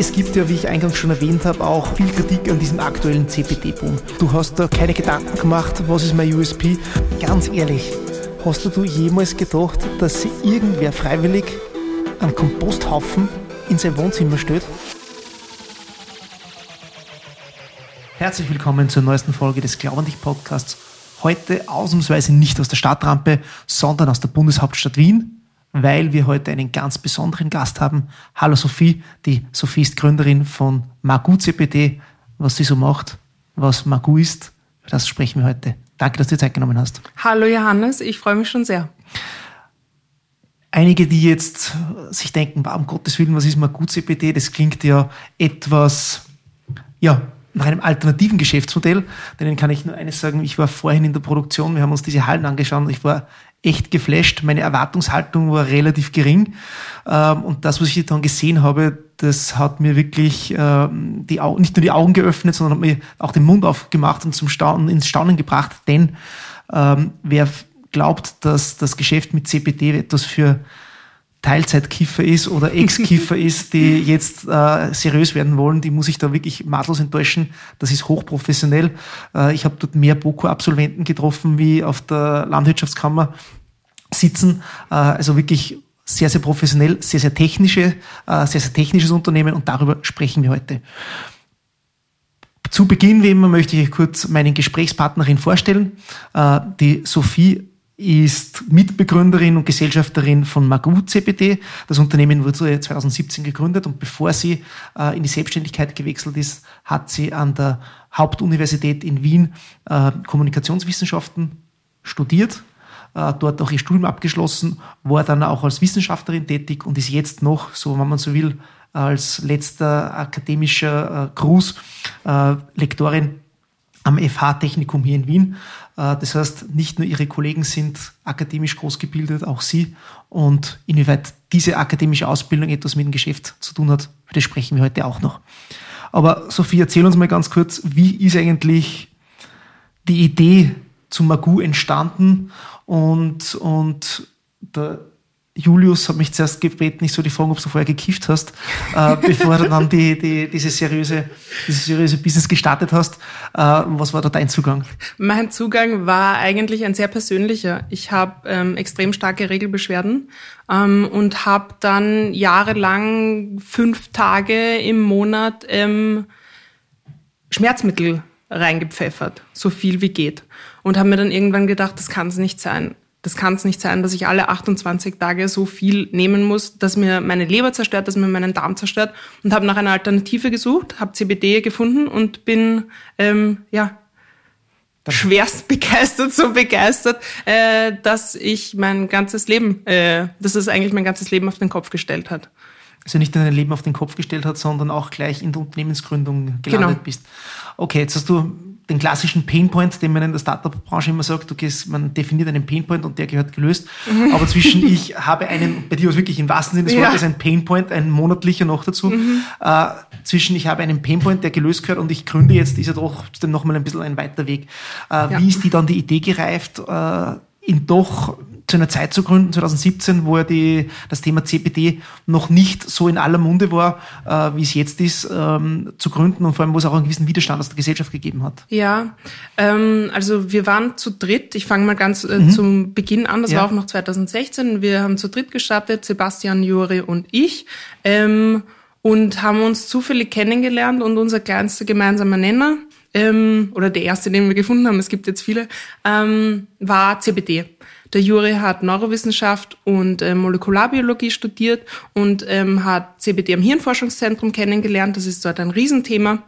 Es gibt ja, wie ich eingangs schon erwähnt habe, auch viel Kritik an diesem aktuellen CPD-Boom. Du hast da keine Gedanken gemacht, was ist mein USP? Ganz ehrlich, hast du jemals gedacht, dass irgendwer freiwillig einen Komposthaufen in sein Wohnzimmer stellt? Herzlich willkommen zur neuesten Folge des Glaub an dich Podcasts. Heute ausnahmsweise nicht aus der Stadtrampe, sondern aus der Bundeshauptstadt Wien weil wir heute einen ganz besonderen Gast haben. Hallo Sophie, die Sophie ist Gründerin von Magu CPD. Was sie so macht, was Magu ist, das sprechen wir heute. Danke, dass du dir Zeit genommen hast. Hallo Johannes, ich freue mich schon sehr. Einige, die jetzt sich denken, um Gottes Willen, was ist Magu CPD? Das klingt ja etwas, ja, nach einem alternativen Geschäftsmodell. Denen kann ich nur eines sagen, ich war vorhin in der Produktion, wir haben uns diese Hallen angeschaut und ich war echt geflasht. Meine Erwartungshaltung war relativ gering. Ähm, und das, was ich dann gesehen habe, das hat mir wirklich ähm, die Augen, nicht nur die Augen geöffnet, sondern hat mir auch den Mund aufgemacht und zum Staunen, ins Staunen gebracht. Denn ähm, wer glaubt, dass das Geschäft mit CPD etwas für Teilzeitkiffer ist oder Ex-Kiffer ist, die jetzt äh, seriös werden wollen, die muss ich da wirklich maßlos enttäuschen. Das ist hochprofessionell. Äh, ich habe dort mehr BOKU-Absolventen getroffen, wie auf der Landwirtschaftskammer sitzen. Äh, also wirklich sehr, sehr professionell, sehr, sehr technische, äh, sehr, sehr technisches Unternehmen und darüber sprechen wir heute. Zu Beginn, wie immer, möchte ich kurz meinen Gesprächspartnerin vorstellen. Äh, die Sophie ist Mitbegründerin und Gesellschafterin von Magu CPD. Das Unternehmen wurde 2017 gegründet und bevor sie äh, in die Selbstständigkeit gewechselt ist, hat sie an der Hauptuniversität in Wien äh, Kommunikationswissenschaften studiert, äh, dort auch ihr Studium abgeschlossen, war dann auch als Wissenschaftlerin tätig und ist jetzt noch, so wenn man so will, als letzter akademischer Gruß Lektorin am FH-Technikum hier in Wien. Äh, das heißt, nicht nur ihre Kollegen sind akademisch großgebildet, auch sie. Und inwieweit diese akademische Ausbildung etwas mit dem Geschäft zu tun hat, das sprechen wir heute auch noch. Aber Sophie, erzähl uns mal ganz kurz, wie ist eigentlich die Idee zu Magu entstanden und, und der Julius hat mich zuerst gebeten, ich soll die fragen, ob du vorher gekifft hast, äh, bevor du dann die, die, diese seriöse, diese seriöse Business gestartet hast. Äh, was war da dein Zugang? Mein Zugang war eigentlich ein sehr persönlicher. Ich habe ähm, extrem starke Regelbeschwerden ähm, und habe dann jahrelang fünf Tage im Monat ähm, Schmerzmittel reingepfeffert, so viel wie geht. Und habe mir dann irgendwann gedacht, das kann es nicht sein das kann es nicht sein, dass ich alle 28 Tage so viel nehmen muss, dass mir meine Leber zerstört, dass mir meinen Darm zerstört und habe nach einer Alternative gesucht, habe CBD gefunden und bin ähm, ja schwerst begeistert, so begeistert, äh, dass ich mein ganzes Leben, äh, dass es eigentlich mein ganzes Leben auf den Kopf gestellt hat. Also nicht nur dein Leben auf den Kopf gestellt hat, sondern auch gleich in der Unternehmensgründung gelandet genau. bist. Okay, jetzt hast du den klassischen Painpoint, den man in der Startup-Branche immer sagt, okay, man definiert einen Painpoint und der gehört gelöst. Mhm. Aber zwischen ich habe einen, bei dir was wirklich im wahrsten Sinne des ja. Wortes ein Painpoint, ein monatlicher noch dazu, mhm. äh, zwischen ich habe einen Painpoint, der gelöst gehört und ich gründe jetzt, ist ja doch noch mal ein bisschen ein weiter Weg. Äh, ja. Wie ist die dann die Idee gereift, äh, in doch zu einer Zeit zu gründen, 2017, wo ja die, das Thema CPD noch nicht so in aller Munde war, äh, wie es jetzt ist, ähm, zu gründen und vor allem, wo es auch einen gewissen Widerstand aus der Gesellschaft gegeben hat? Ja, ähm, also wir waren zu dritt. Ich fange mal ganz äh, mhm. zum Beginn an. Das ja. war auch noch 2016. Wir haben zu dritt gestartet, Sebastian, Juri und ich. Ähm, und haben uns zufällig kennengelernt und unser kleinster gemeinsamer Nenner, ähm, oder der erste, den wir gefunden haben, es gibt jetzt viele, ähm, war CBD. Der Juri hat Neurowissenschaft und äh, Molekularbiologie studiert und ähm, hat CBD am Hirnforschungszentrum kennengelernt. Das ist dort ein Riesenthema.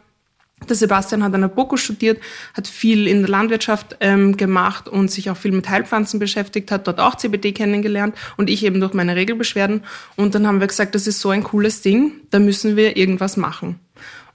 Der Sebastian hat an der BOKU studiert, hat viel in der Landwirtschaft ähm, gemacht und sich auch viel mit Heilpflanzen beschäftigt, hat dort auch CBD kennengelernt und ich eben durch meine Regelbeschwerden. Und dann haben wir gesagt, das ist so ein cooles Ding, da müssen wir irgendwas machen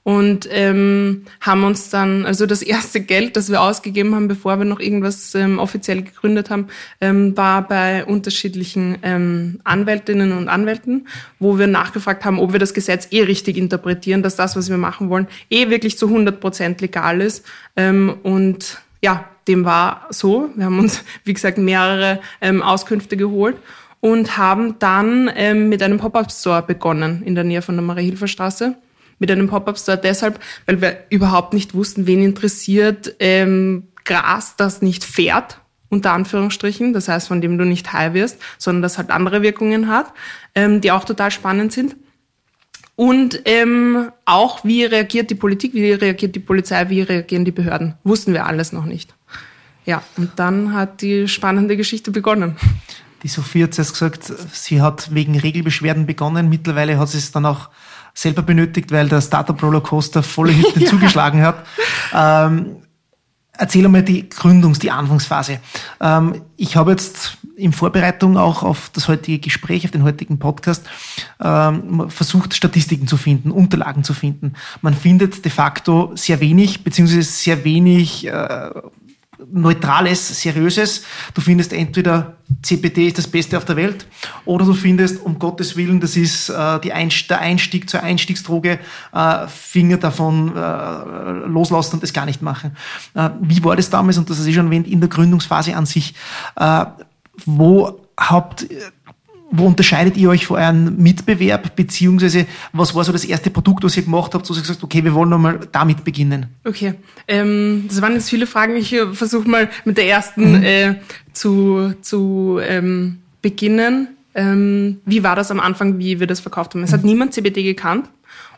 und ähm, haben uns dann, also das erste Geld, das wir ausgegeben haben, bevor wir noch irgendwas ähm, offiziell gegründet haben, ähm, war bei unterschiedlichen ähm, Anwältinnen und Anwälten, wo wir nachgefragt haben, ob wir das Gesetz eh richtig interpretieren, dass das, was wir machen wollen, eh wirklich zu 100 Prozent legal ist. Ähm, und ja, dem war so. Wir haben uns, wie gesagt, mehrere ähm, Auskünfte geholt und haben dann ähm, mit einem Pop-up-Store begonnen in der Nähe von der Marie-Hilfer-Straße mit einem Pop-Up-Store deshalb, weil wir überhaupt nicht wussten, wen interessiert ähm, Gras, das nicht fährt, unter Anführungsstrichen, das heißt, von dem du nicht high wirst, sondern das halt andere Wirkungen hat, ähm, die auch total spannend sind. Und ähm, auch, wie reagiert die Politik, wie reagiert die Polizei, wie reagieren die Behörden, wussten wir alles noch nicht. Ja, und dann hat die spannende Geschichte begonnen. Die Sophie hat zuerst gesagt, sie hat wegen Regelbeschwerden begonnen. Mittlerweile hat sie es dann auch selber benötigt, weil der Startup Rollercoaster volle Hütte ja. zugeschlagen hat. Ähm, erzähl einmal die Gründungs-, die Anfangsphase. Ähm, ich habe jetzt in Vorbereitung auch auf das heutige Gespräch, auf den heutigen Podcast, ähm, versucht, Statistiken zu finden, Unterlagen zu finden. Man findet de facto sehr wenig, beziehungsweise sehr wenig äh, neutrales, seriöses. Du findest entweder CBD ist das Beste auf der Welt oder du findest, um Gottes Willen, das ist äh, die Einst der Einstieg zur Einstiegsdroge, äh, Finger davon äh, loslassen und das gar nicht machen. Äh, wie war das damals, und das ist schon erwähnt, in der Gründungsphase an sich, äh, wo habt wo unterscheidet ihr euch von eurem Mitbewerb, beziehungsweise was war so das erste Produkt, was ihr gemacht habt, wo ihr gesagt okay, wir wollen nochmal damit beginnen? Okay, ähm, das waren jetzt viele Fragen. Ich äh, versuche mal mit der ersten mhm. äh, zu, zu ähm, beginnen. Ähm, wie war das am Anfang, wie wir das verkauft haben? Es mhm. hat niemand CBD gekannt.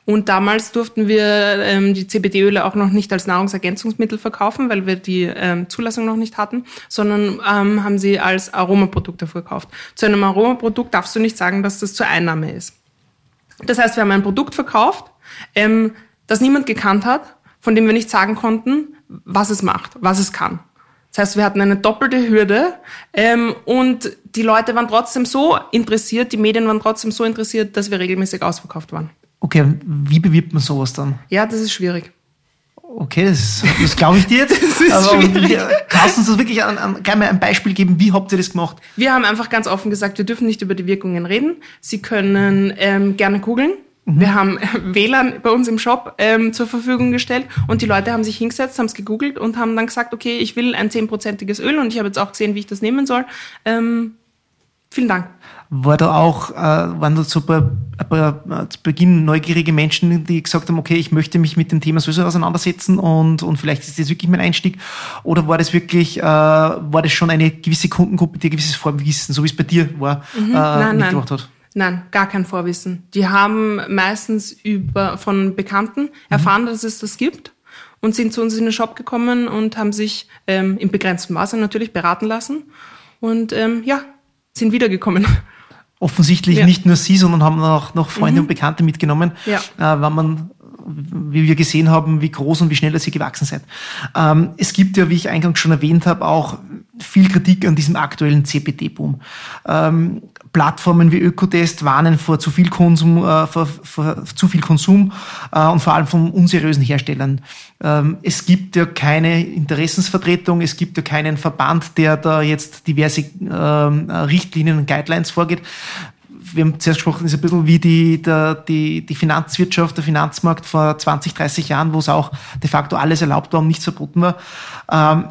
Und damals durften wir ähm, die CBD-Öle auch noch nicht als Nahrungsergänzungsmittel verkaufen, weil wir die ähm, Zulassung noch nicht hatten, sondern ähm, haben sie als Aromaprodukte verkauft. Zu einem Aromaprodukt darfst du nicht sagen, dass das zur Einnahme ist. Das heißt, wir haben ein Produkt verkauft, ähm, das niemand gekannt hat, von dem wir nicht sagen konnten, was es macht, was es kann. Das heißt, wir hatten eine doppelte Hürde ähm, und die Leute waren trotzdem so interessiert, die Medien waren trotzdem so interessiert, dass wir regelmäßig ausverkauft waren. Okay, wie bewirbt man sowas dann? Ja, das ist schwierig. Okay, das, das glaube ich dir jetzt. Aber kannst du uns das wirklich an, an, gleich mal ein Beispiel geben? Wie habt ihr das gemacht? Wir haben einfach ganz offen gesagt, wir dürfen nicht über die Wirkungen reden. Sie können ähm, gerne googeln. Mhm. Wir haben WLAN bei uns im Shop ähm, zur Verfügung gestellt und die Leute haben sich hingesetzt, haben es gegoogelt und haben dann gesagt, okay, ich will ein zehnprozentiges Öl und ich habe jetzt auch gesehen, wie ich das nehmen soll. Ähm, vielen Dank war da auch, äh, waren da ein paar äh, zu Beginn neugierige Menschen, die gesagt haben, okay, ich möchte mich mit dem Thema sowieso auseinandersetzen und, und vielleicht ist das wirklich mein Einstieg? Oder war das wirklich, äh, war das schon eine gewisse Kundengruppe, die ein gewisses Vorwissen, so wie es bei dir war, mhm, äh, nein, mitgemacht nein. hat? Nein, gar kein Vorwissen. Die haben meistens über, von Bekannten erfahren, mhm. dass es das gibt und sind zu uns in den Shop gekommen und haben sich ähm, im begrenzten Maße natürlich beraten lassen und ähm, ja, sind wiedergekommen offensichtlich ja. nicht nur Sie, sondern haben auch noch Freunde mhm. und Bekannte mitgenommen, ja. äh, weil man wie wir gesehen haben, wie groß und wie schnell sie gewachsen seid. Ähm, es gibt ja, wie ich eingangs schon erwähnt habe, auch viel Kritik an diesem aktuellen CPD-Boom. Ähm, Plattformen wie Ökotest warnen vor zu viel Konsum, äh, vor, vor zu viel Konsum äh, und vor allem von unseriösen Herstellern. Ähm, es gibt ja keine Interessensvertretung, es gibt ja keinen Verband, der da jetzt diverse ähm, Richtlinien und Guidelines vorgeht. Wir haben zuerst gesprochen, ist ein bisschen wie die, der, die, die Finanzwirtschaft, der Finanzmarkt vor 20, 30 Jahren, wo es auch de facto alles erlaubt war und nichts verboten war. Ähm,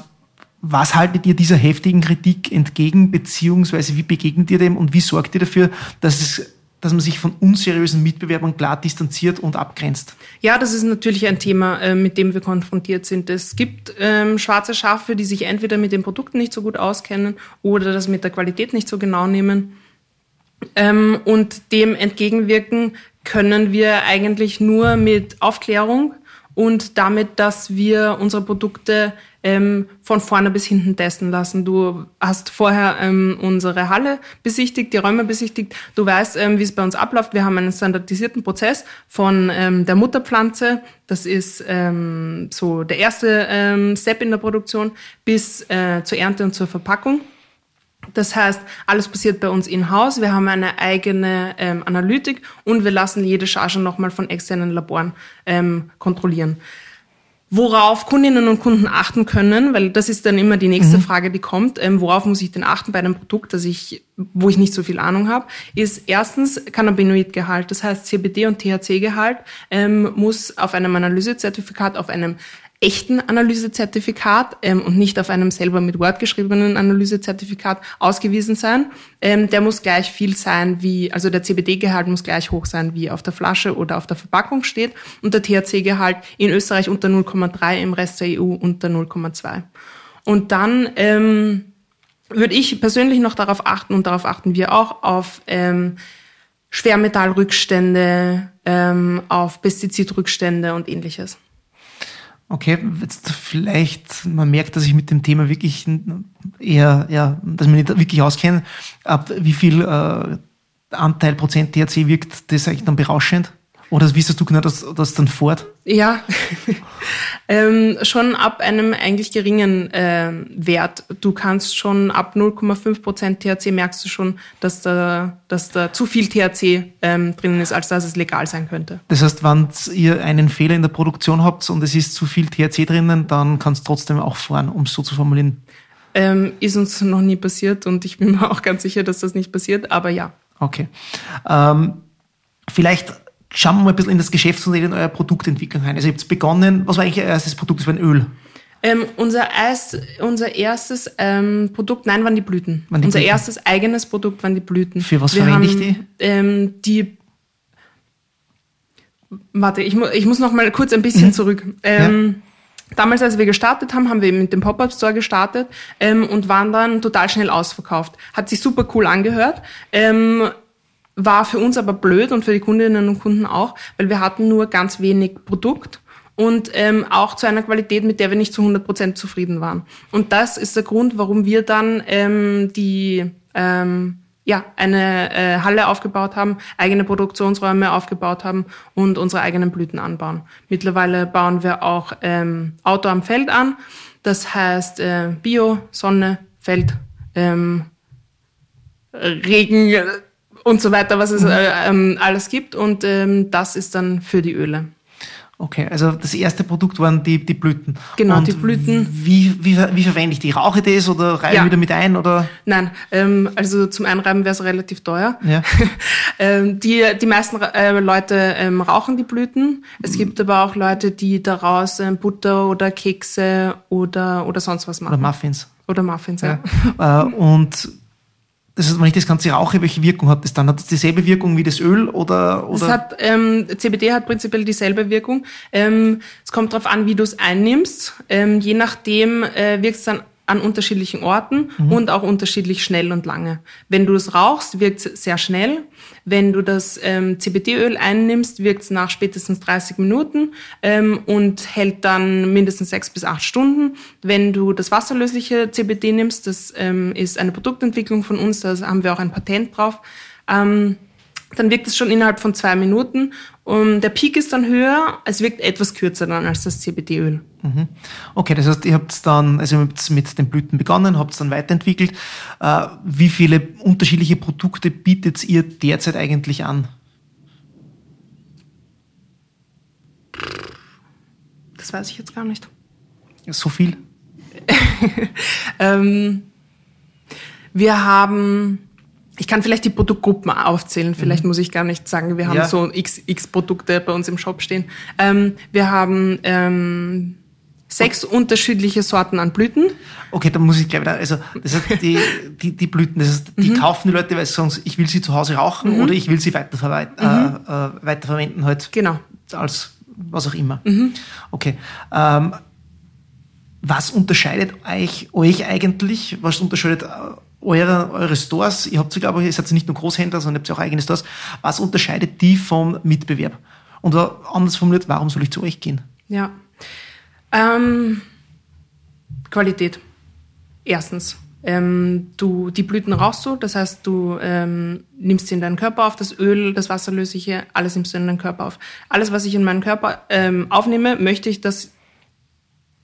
was haltet ihr dieser heftigen Kritik entgegen, beziehungsweise wie begegnet ihr dem und wie sorgt ihr dafür, dass es dass man sich von unseriösen Mitbewerbern klar distanziert und abgrenzt? Ja, das ist natürlich ein Thema, äh, mit dem wir konfrontiert sind. Es gibt ähm, schwarze Schafe, die sich entweder mit den Produkten nicht so gut auskennen oder das mit der Qualität nicht so genau nehmen. Ähm, und dem entgegenwirken können wir eigentlich nur mit Aufklärung und damit, dass wir unsere Produkte ähm, von vorne bis hinten testen lassen. Du hast vorher ähm, unsere Halle besichtigt, die Räume besichtigt. Du weißt, ähm, wie es bei uns abläuft. Wir haben einen standardisierten Prozess von ähm, der Mutterpflanze, das ist ähm, so der erste ähm, Step in der Produktion, bis äh, zur Ernte und zur Verpackung. Das heißt, alles passiert bei uns in-house. Wir haben eine eigene ähm, Analytik und wir lassen jede Charge nochmal von externen Laboren ähm, kontrollieren. Worauf Kundinnen und Kunden achten können, weil das ist dann immer die nächste mhm. Frage, die kommt. Ähm, worauf muss ich denn achten bei einem Produkt, das ich, wo ich nicht so viel Ahnung habe, ist erstens Cannabinoidgehalt. Das heißt, CBD und THC-Gehalt ähm, muss auf einem Analysezertifikat, auf einem echten Analysezertifikat ähm, und nicht auf einem selber mit Word geschriebenen Analysezertifikat ausgewiesen sein. Ähm, der muss gleich viel sein wie, also der CBD-Gehalt muss gleich hoch sein, wie auf der Flasche oder auf der Verpackung steht und der THC-Gehalt in Österreich unter 0,3, im Rest der EU unter 0,2. Und dann ähm, würde ich persönlich noch darauf achten und darauf achten wir auch auf ähm, Schwermetallrückstände, ähm, auf Pestizidrückstände und ähnliches. Okay, jetzt vielleicht, man merkt, dass ich mit dem Thema wirklich eher, ja, dass ich mich nicht wirklich auskenne. Ab wie viel äh, Anteil Prozent THC wirkt das eigentlich dann berauschend? Oder wie hast du genau das, das dann fort? Ja, ähm, schon ab einem eigentlich geringen äh, Wert. Du kannst schon ab 0,5 Prozent THC merkst du schon, dass da, dass da zu viel THC ähm, drinnen ist, als dass es legal sein könnte. Das heißt, wenn ihr einen Fehler in der Produktion habt und es ist zu viel THC drinnen, dann kannst du trotzdem auch fahren, um es so zu formulieren. Ähm, ist uns noch nie passiert und ich bin mir auch ganz sicher, dass das nicht passiert, aber ja. Okay. Ähm, vielleicht schauen wir mal ein bisschen in das Geschäftsmodell in eurer Produktentwicklung rein. Also ihr habt begonnen, was war eigentlich euer erstes Produkt? Das war ein Öl. Ähm, unser, Eis, unser erstes ähm, Produkt, nein, waren die Blüten. Waren die unser Blüten? erstes eigenes Produkt waren die Blüten. Für was Wir verwende ich die? Ähm, die Warte, ich, mu ich muss noch mal kurz ein bisschen mhm. zurück. Ähm, ja. Damals, als wir gestartet haben, haben wir mit dem Pop-Up-Store gestartet ähm, und waren dann total schnell ausverkauft. Hat sich super cool angehört. Ähm, war für uns aber blöd und für die Kundinnen und Kunden auch, weil wir hatten nur ganz wenig Produkt und ähm, auch zu einer Qualität, mit der wir nicht zu 100 Prozent zufrieden waren. Und das ist der Grund, warum wir dann ähm, die ähm, ja eine äh, Halle aufgebaut haben, eigene Produktionsräume aufgebaut haben und unsere eigenen Blüten anbauen. Mittlerweile bauen wir auch ähm, Auto am Feld an, das heißt äh, Bio, Sonne, Feld, ähm, Regen und so weiter, was es mhm. äh, ähm, alles gibt. Und ähm, das ist dann für die Öle. Okay, also das erste Produkt waren die, die Blüten. Genau, und die Blüten. Wie, wie, wie verwende ich die? Rauche ich das oder reibe ja. wieder mit ein? Oder? Nein, ähm, also zum Einreiben wäre es relativ teuer. Ja. ähm, die, die meisten äh, Leute ähm, rauchen die Blüten. Es gibt aber auch Leute, die daraus ähm, Butter oder Kekse oder, oder sonst was machen. Oder Muffins. Oder Muffins, ja. ja. Äh, und das heißt, wenn ich das Ganze rauche, welche Wirkung hat das dann? Hat das dieselbe Wirkung wie das Öl oder? oder? Das hat, ähm, CBD hat prinzipiell dieselbe Wirkung. Ähm, es kommt darauf an, wie du es einnimmst. Ähm, je nachdem äh, wirkt es dann an unterschiedlichen Orten mhm. und auch unterschiedlich schnell und lange. Wenn du es rauchst, wirkt es sehr schnell. Wenn du das ähm, CBD-Öl einnimmst, wirkt es nach spätestens 30 Minuten ähm, und hält dann mindestens sechs bis acht Stunden. Wenn du das wasserlösliche CBD nimmst, das ähm, ist eine Produktentwicklung von uns, da haben wir auch ein Patent drauf. Ähm, dann wirkt es schon innerhalb von zwei Minuten. Und der Peak ist dann höher, es wirkt etwas kürzer dann als das CBD-Öl. Mhm. Okay, das heißt, ihr habt dann, also mit den Blüten begonnen, habt es dann weiterentwickelt. Äh, wie viele unterschiedliche Produkte bietet ihr derzeit eigentlich an? Das weiß ich jetzt gar nicht. So viel? ähm, wir haben ich kann vielleicht die Produktgruppen aufzählen. Vielleicht mhm. muss ich gar nicht sagen, wir haben ja. so x, x Produkte bei uns im Shop stehen. Ähm, wir haben ähm, sechs okay. unterschiedliche Sorten an Blüten. Okay, dann muss ich gleich wieder, also das heißt, die, die, die Blüten, das heißt, die mhm. kaufen die Leute, weil sie sagen, ich will sie zu Hause rauchen mhm. oder ich will sie weiterverwenden, mhm. äh, äh, weiterverwenden halt. Genau. Als was auch immer. Mhm. Okay. Ähm, was unterscheidet euch, euch eigentlich? Was unterscheidet äh, eure, eure Stores, ihr habt sogar, aber ihr seid nicht nur Großhändler, sondern ihr habt auch eigene Stores. Was unterscheidet die vom Mitbewerb? Und anders formuliert, warum soll ich zu euch gehen? Ja. Ähm, Qualität. Erstens. Ähm, du, die Blüten rauchst du, das heißt, du ähm, nimmst sie in deinen Körper auf, das Öl, das Wasserlösliche, alles nimmst du in deinen Körper auf. Alles, was ich in meinen Körper ähm, aufnehme, möchte ich, dass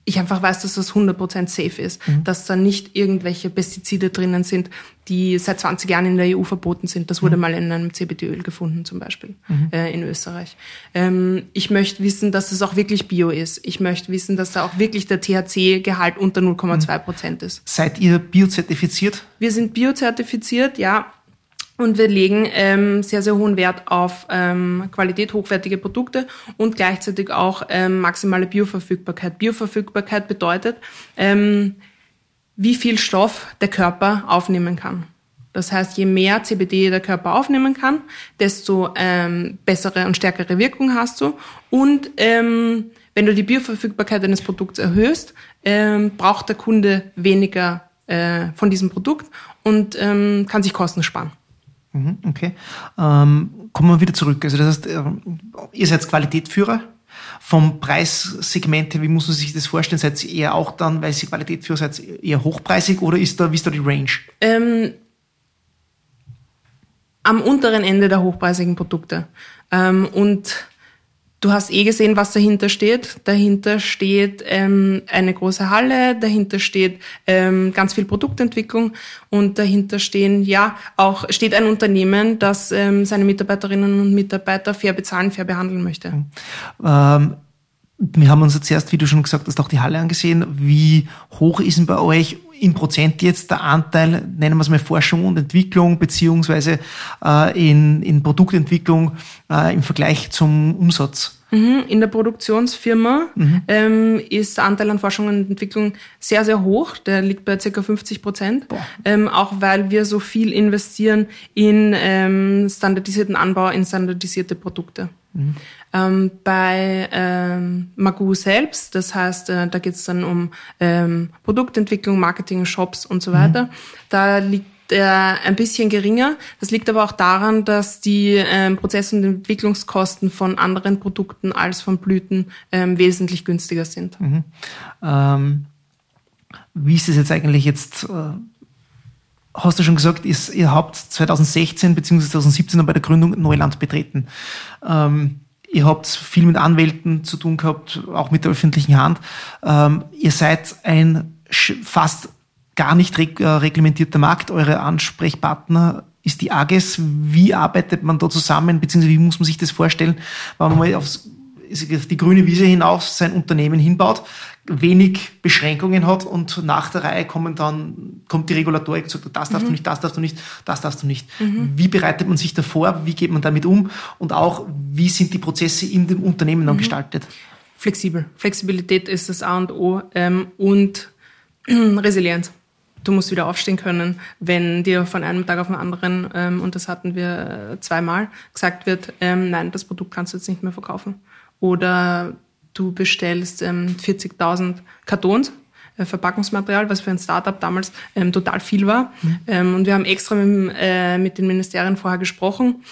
ich einfach weiß, dass das 100% safe ist, mhm. dass da nicht irgendwelche Pestizide drinnen sind, die seit 20 Jahren in der EU verboten sind. Das wurde mhm. mal in einem CBD-Öl gefunden zum Beispiel mhm. äh, in Österreich. Ähm, ich möchte wissen, dass es auch wirklich Bio ist. Ich möchte wissen, dass da auch wirklich der THC-Gehalt unter 0,2% ist. Seid ihr biozertifiziert? Wir sind biozertifiziert, ja. Und wir legen ähm, sehr, sehr hohen Wert auf ähm, Qualität, hochwertige Produkte und gleichzeitig auch ähm, maximale Bioverfügbarkeit. Bioverfügbarkeit bedeutet, ähm, wie viel Stoff der Körper aufnehmen kann. Das heißt, je mehr CBD der Körper aufnehmen kann, desto ähm, bessere und stärkere Wirkung hast du. Und ähm, wenn du die Bioverfügbarkeit eines Produkts erhöhst, ähm, braucht der Kunde weniger äh, von diesem Produkt und ähm, kann sich Kosten sparen. Mhm, okay. Ähm, kommen wir wieder zurück. Also das heißt, äh, ihr seid Qualitätsführer. Vom Preissegment wie muss man sich das vorstellen? Seid ihr eher auch dann, weil ihr Qualitätsführer seid, eher hochpreisig oder ist da, wie ist da die Range? Ähm, am unteren Ende der hochpreisigen Produkte. Ähm, und Du hast eh gesehen, was dahinter steht. Dahinter steht ähm, eine große Halle, dahinter steht ähm, ganz viel Produktentwicklung und dahinter stehen ja auch steht ein Unternehmen, das ähm, seine Mitarbeiterinnen und Mitarbeiter fair bezahlen, fair behandeln möchte. Ähm, wir haben uns jetzt erst, wie du schon gesagt hast, auch die Halle angesehen. Wie hoch ist denn bei euch in Prozent jetzt der Anteil, nennen wir es mal Forschung und Entwicklung, beziehungsweise äh, in, in Produktentwicklung äh, im Vergleich zum Umsatz? Mhm, in der Produktionsfirma mhm. ähm, ist der Anteil an Forschung und Entwicklung sehr, sehr hoch. Der liegt bei ca. 50 Prozent. Ähm, auch weil wir so viel investieren in ähm, standardisierten Anbau, in standardisierte Produkte. Mhm. Ähm, bei ähm, Magoo selbst, das heißt, äh, da geht es dann um ähm, Produktentwicklung, Marketing, Shops und so weiter. Mhm. Da liegt der ein bisschen geringer. Das liegt aber auch daran, dass die ähm, Prozess- und Entwicklungskosten von anderen Produkten als von Blüten ähm, wesentlich günstiger sind. Mhm. Ähm, wie ist es jetzt eigentlich jetzt? Äh, hast du schon gesagt, ist, ihr habt 2016 bzw. 2017 bei der Gründung Neuland betreten. Ähm, ihr habt viel mit Anwälten zu tun gehabt, auch mit der öffentlichen Hand. Ähm, ihr seid ein fast gar nicht reg äh, reglementierter Markt. Eure Ansprechpartner ist die AGES. Wie arbeitet man da zusammen, beziehungsweise wie muss man sich das vorstellen, wenn man mal aufs, auf die grüne Wiese hinauf sein Unternehmen hinbaut, wenig Beschränkungen hat und nach der Reihe kommen dann, kommt die Regulatorik und sagt, das darfst mhm. du nicht, das darfst du nicht, das darfst du nicht. Mhm. Wie bereitet man sich davor? Wie geht man damit um? Und auch, wie sind die Prozesse in dem Unternehmen dann mhm. gestaltet? Flexibel. Flexibilität ist das A und O ähm, und Resilienz du musst wieder aufstehen können, wenn dir von einem Tag auf den anderen, ähm, und das hatten wir äh, zweimal, gesagt wird, ähm, nein, das Produkt kannst du jetzt nicht mehr verkaufen. Oder du bestellst ähm, 40.000 Kartons, äh, Verpackungsmaterial, was für ein Startup damals ähm, total viel war. Mhm. Ähm, und wir haben extra mit, äh, mit den Ministerien vorher gesprochen,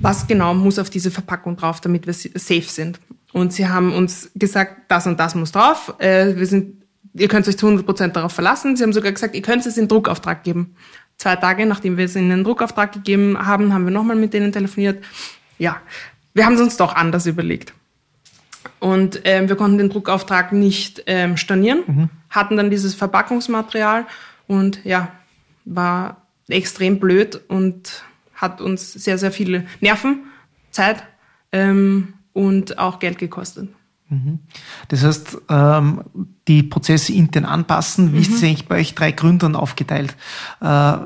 was genau muss auf diese Verpackung drauf, damit wir safe sind. Und sie haben uns gesagt, das und das muss drauf. Äh, wir sind ihr könnt euch zu 100% darauf verlassen. Sie haben sogar gesagt, ihr könnt es in Druckauftrag geben. Zwei Tage, nachdem wir es in den Druckauftrag gegeben haben, haben wir nochmal mit denen telefoniert. Ja, wir haben es uns doch anders überlegt. Und ähm, wir konnten den Druckauftrag nicht ähm, stornieren, mhm. hatten dann dieses Verpackungsmaterial und ja, war extrem blöd und hat uns sehr, sehr viele Nerven, Zeit ähm, und auch Geld gekostet. Mhm. Das heißt, ähm, die Prozesse intern anpassen. Wie mhm. ist es eigentlich bei euch drei Gründern aufgeteilt? Äh,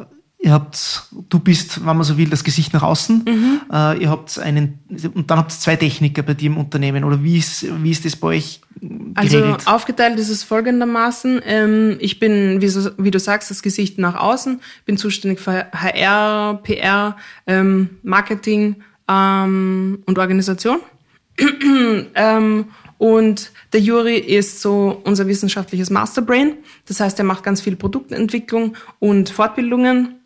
ihr habt, du bist, wenn man so will, das Gesicht nach außen. Mhm. Äh, ihr habt einen, und dann habt ihr zwei Techniker bei dir im Unternehmen. Oder wie ist, wie ist das bei euch geregelt? Also aufgeteilt ist es folgendermaßen. Ähm, ich bin, wie, so, wie, du sagst, das Gesicht nach außen. Bin zuständig für HR, PR, ähm, Marketing ähm, und Organisation. ähm, und der Juri ist so unser wissenschaftliches Masterbrain. Das heißt, er macht ganz viel Produktentwicklung und Fortbildungen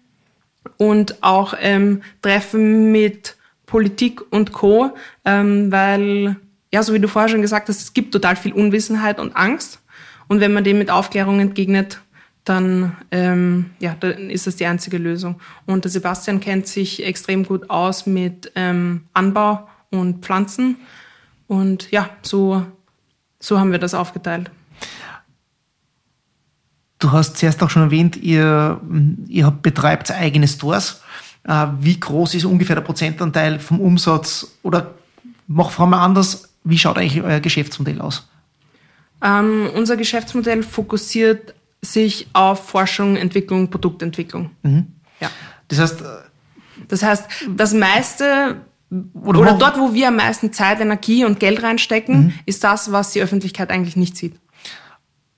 und auch ähm, Treffen mit Politik und Co., ähm, weil, ja, so wie du vorher schon gesagt hast, es gibt total viel Unwissenheit und Angst. Und wenn man dem mit Aufklärung entgegnet, dann, ähm, ja, dann ist das die einzige Lösung. Und der Sebastian kennt sich extrem gut aus mit ähm, Anbau und Pflanzen. Und ja, so, so haben wir das aufgeteilt. Du hast zuerst auch schon erwähnt, ihr, ihr betreibt eigene Stores. Äh, wie groß ist ungefähr der Prozentanteil vom Umsatz? Oder mach vor allem anders, wie schaut eigentlich euer Geschäftsmodell aus? Ähm, unser Geschäftsmodell fokussiert sich auf Forschung, Entwicklung, Produktentwicklung. Mhm. Ja. Das heißt, Das heißt, das meiste oder, oder dort, wo wir am meisten Zeit, Energie und Geld reinstecken, mhm. ist das, was die Öffentlichkeit eigentlich nicht sieht.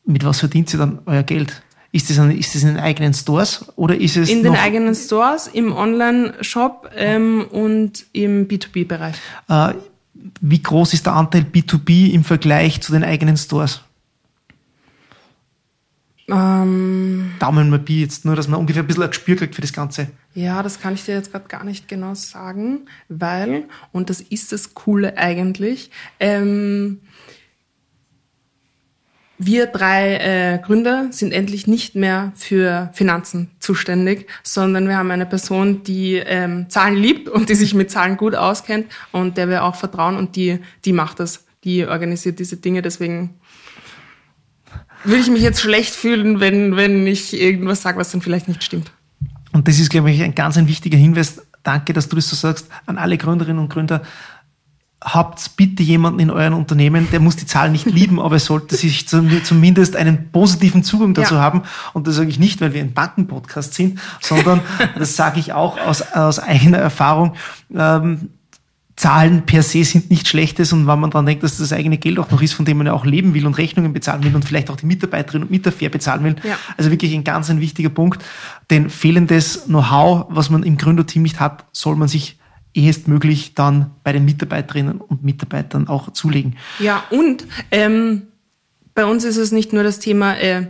Mit was verdient sie dann euer Geld? Ist das, an, ist das in den eigenen Stores oder ist es in den eigenen Stores, im Online-Shop ähm, und im B2B-Bereich? Äh, wie groß ist der Anteil B2B im Vergleich zu den eigenen Stores? Ähm, Daumen mal Pi jetzt, nur dass man ungefähr ein bisschen ein Gespür kriegt für das Ganze. Ja, das kann ich dir jetzt gerade gar nicht genau sagen, weil, und das ist das Coole eigentlich, ähm, wir drei äh, Gründer sind endlich nicht mehr für Finanzen zuständig, sondern wir haben eine Person, die ähm, Zahlen liebt und die sich mit Zahlen gut auskennt und der wir auch vertrauen und die, die macht das, die organisiert diese Dinge. Deswegen würde ich mich jetzt schlecht fühlen, wenn, wenn ich irgendwas sage, was dann vielleicht nicht stimmt. Und das ist, glaube ich, ein ganz ein wichtiger Hinweis. Danke, dass du das so sagst an alle Gründerinnen und Gründer. Habt bitte jemanden in euren Unternehmen, der muss die Zahlen nicht lieben, aber er sollte sich zumindest einen positiven Zugang dazu ja. haben. Und das sage ich nicht, weil wir ein Bankenpodcast sind, sondern das sage ich auch aus, aus eigener Erfahrung. Ähm, Zahlen per se sind nicht schlechtes und wenn man daran denkt, dass das eigene Geld auch noch ist, von dem man ja auch leben will und Rechnungen bezahlen will und vielleicht auch die Mitarbeiterinnen und Mitarbeiter bezahlen will. Ja. Also wirklich ein ganz ein wichtiger Punkt. Denn fehlendes Know-how, was man im Gründerteam nicht hat, soll man sich ehestmöglich dann bei den Mitarbeiterinnen und Mitarbeitern auch zulegen. Ja, und ähm, bei uns ist es nicht nur das Thema, äh,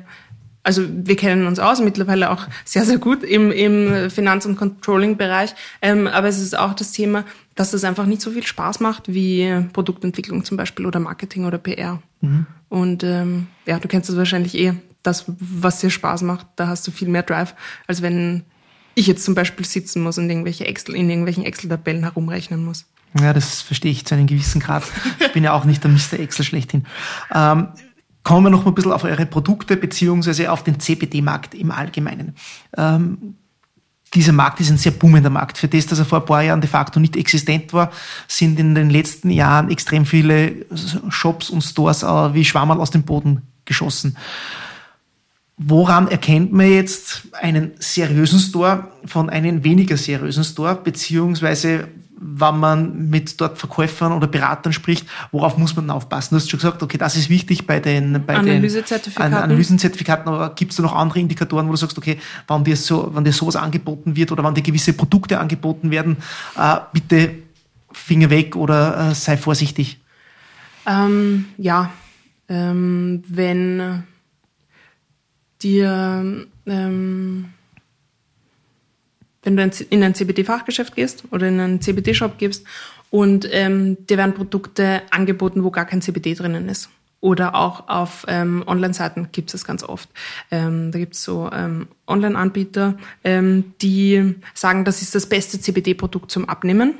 also wir kennen uns aus, mittlerweile auch sehr, sehr gut im, im Finanz- und Controlling-Bereich, ähm, aber es ist auch das Thema, dass es einfach nicht so viel Spaß macht wie Produktentwicklung zum Beispiel oder Marketing oder PR. Mhm. Und ähm, ja, du kennst das wahrscheinlich eh. Das, was dir Spaß macht, da hast du viel mehr Drive, als wenn ich jetzt zum Beispiel sitzen muss und irgendwelche Excel, in irgendwelchen Excel-Tabellen herumrechnen muss. Ja, das verstehe ich zu einem gewissen Grad. Ich bin ja auch nicht der Mr. Excel schlechthin. Ähm, kommen wir noch mal ein bisschen auf eure Produkte beziehungsweise auf den CBD-Markt im Allgemeinen. Ähm, dieser Markt ist ein sehr boomender Markt. Für das, dass er vor ein paar Jahren de facto nicht existent war, sind in den letzten Jahren extrem viele Shops und Stores äh, wie Schwammerl aus dem Boden geschossen. Woran erkennt man jetzt einen seriösen Store von einem weniger seriösen Store, beziehungsweise wenn man mit dort Verkäufern oder Beratern spricht, worauf muss man aufpassen? Du hast schon gesagt, okay, das ist wichtig bei den, bei Analysezertifikaten. den Analysezertifikaten, aber gibt es da noch andere Indikatoren, wo du sagst, okay, wenn dir, so, wenn dir sowas angeboten wird oder wenn dir gewisse Produkte angeboten werden, äh, bitte Finger weg oder äh, sei vorsichtig? Ähm, ja, ähm, wenn dir ähm, wenn du in ein CBD-Fachgeschäft gehst oder in einen CBD-Shop gibst und ähm, dir werden Produkte angeboten, wo gar kein CBD drinnen ist. Oder auch auf ähm, Online-Seiten gibt es das ganz oft. Ähm, da gibt es so ähm, Online-Anbieter, ähm, die sagen, das ist das beste CBD-Produkt zum Abnehmen.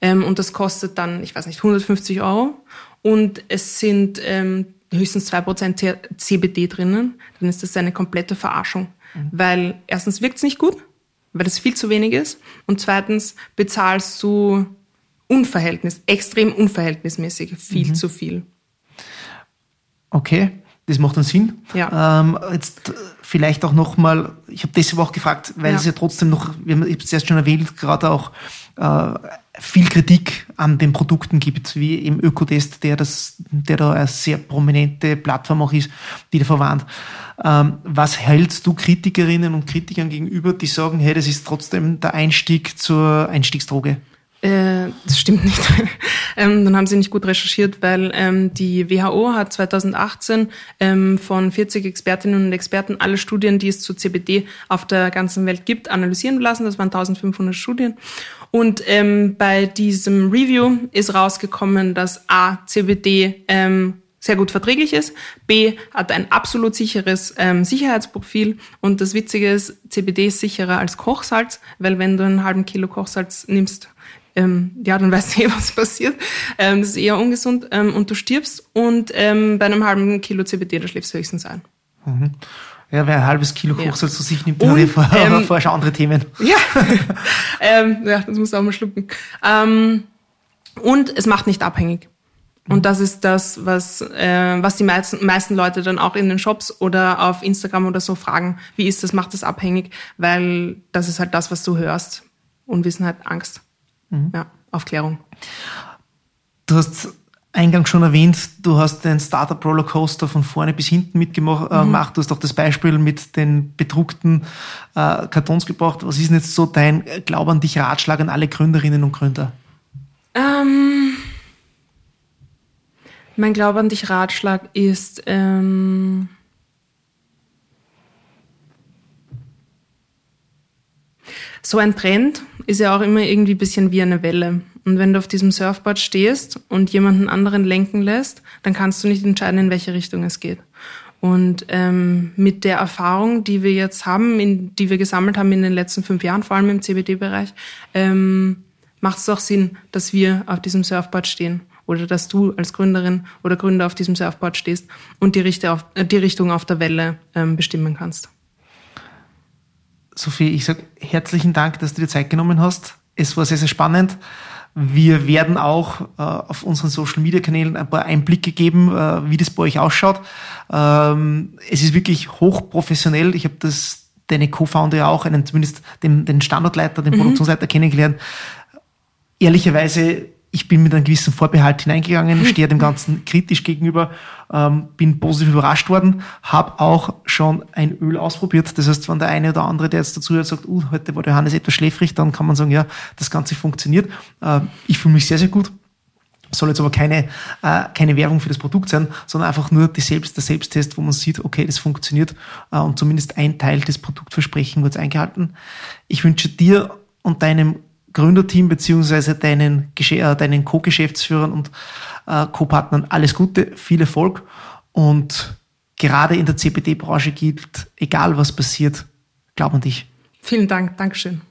Ähm, und das kostet dann, ich weiß nicht, 150 Euro. Und es sind ähm, höchstens zwei Prozent CBD drinnen. Dann ist das eine komplette Verarschung. Mhm. Weil erstens wirkt es nicht gut weil es viel zu wenig ist. Und zweitens bezahlst du unverhältnis, extrem unverhältnismäßig viel mhm. zu viel. Okay, das macht dann Sinn. Ja. Ähm, jetzt vielleicht auch nochmal, ich habe deshalb auch gefragt, weil ja. es ja trotzdem noch, wir haben es erst schon erwähnt, gerade auch äh, viel Kritik an den Produkten gibt, wie im Ökotest, der das, der da eine sehr prominente Plattform auch ist, die da verwandt. Ähm, was hältst du Kritikerinnen und Kritikern gegenüber, die sagen, hey, das ist trotzdem der Einstieg zur Einstiegsdroge? Äh, das stimmt nicht. ähm, dann haben sie nicht gut recherchiert, weil ähm, die WHO hat 2018 ähm, von 40 Expertinnen und Experten alle Studien, die es zu CBD auf der ganzen Welt gibt, analysieren lassen. Das waren 1500 Studien. Und ähm, bei diesem Review ist rausgekommen, dass A, CBD ähm, sehr gut verträglich ist. B hat ein absolut sicheres ähm, Sicherheitsprofil und das Witzige ist, CBD ist sicherer als Kochsalz, weil wenn du einen halben Kilo Kochsalz nimmst, ähm, ja, dann weißt du eh, was passiert. Ähm, das ist eher ungesund ähm, und du stirbst und ähm, bei einem halben Kilo CBD, da schläfst du höchstens ein. Mhm. Ja, wer ein halbes Kilo Kochsalz ja. zu sich nimmt, und, vor, ähm, vorher schon andere Themen. Ja, ähm, ja das muss auch mal schlucken. Ähm, und es macht nicht abhängig. Und das ist das, was, äh, was die meisten, meisten Leute dann auch in den Shops oder auf Instagram oder so fragen, wie ist das, macht das abhängig? Weil das ist halt das, was du hörst. Unwissenheit, Angst. Mhm. Ja, Aufklärung. Du hast eingangs schon erwähnt, du hast den Startup Rollercoaster von vorne bis hinten mitgemacht. Äh, mhm. Du hast auch das Beispiel mit den bedruckten äh, Kartons gebracht. Was ist denn jetzt so dein Glaube an dich, Ratschlag an alle Gründerinnen und Gründer? Ähm, mein Glaube an dich, Ratschlag ist, ähm, so ein Trend ist ja auch immer irgendwie ein bisschen wie eine Welle. Und wenn du auf diesem Surfboard stehst und jemanden anderen lenken lässt, dann kannst du nicht entscheiden, in welche Richtung es geht. Und ähm, mit der Erfahrung, die wir jetzt haben, in, die wir gesammelt haben in den letzten fünf Jahren, vor allem im CBD-Bereich, ähm, macht es auch Sinn, dass wir auf diesem Surfboard stehen oder dass du als Gründerin oder Gründer auf diesem Surfboard stehst und die, Richte auf, äh, die Richtung auf der Welle ähm, bestimmen kannst. Sophie, ich sage herzlichen Dank, dass du dir Zeit genommen hast. Es war sehr, sehr spannend. Wir werden auch äh, auf unseren Social Media Kanälen ein paar Einblicke geben, äh, wie das bei euch ausschaut. Ähm, es ist wirklich hochprofessionell. Ich habe das deine Co-Founder ja auch, einen, zumindest den, den Standortleiter, den mhm. Produktionsleiter kennengelernt. Ehrlicherweise ich bin mit einem gewissen Vorbehalt hineingegangen, stehe dem Ganzen kritisch gegenüber, ähm, bin positiv überrascht worden, habe auch schon ein Öl ausprobiert. Das heißt, wenn der eine oder andere, der jetzt dazu hört, sagt, uh, heute war der Johannes etwas schläfrig, dann kann man sagen, ja, das Ganze funktioniert. Äh, ich fühle mich sehr, sehr gut. Soll jetzt aber keine, äh, keine Werbung für das Produkt sein, sondern einfach nur die Selbst, der Selbsttest, wo man sieht, okay, das funktioniert äh, und zumindest ein Teil des Produktversprechen wird eingehalten. Ich wünsche dir und deinem Gründerteam beziehungsweise deinen, äh, deinen Co-Geschäftsführern und äh, Co-Partnern alles Gute, viel Erfolg und gerade in der CPD-Branche gilt, egal was passiert, glaub an dich. Vielen Dank, Dankeschön.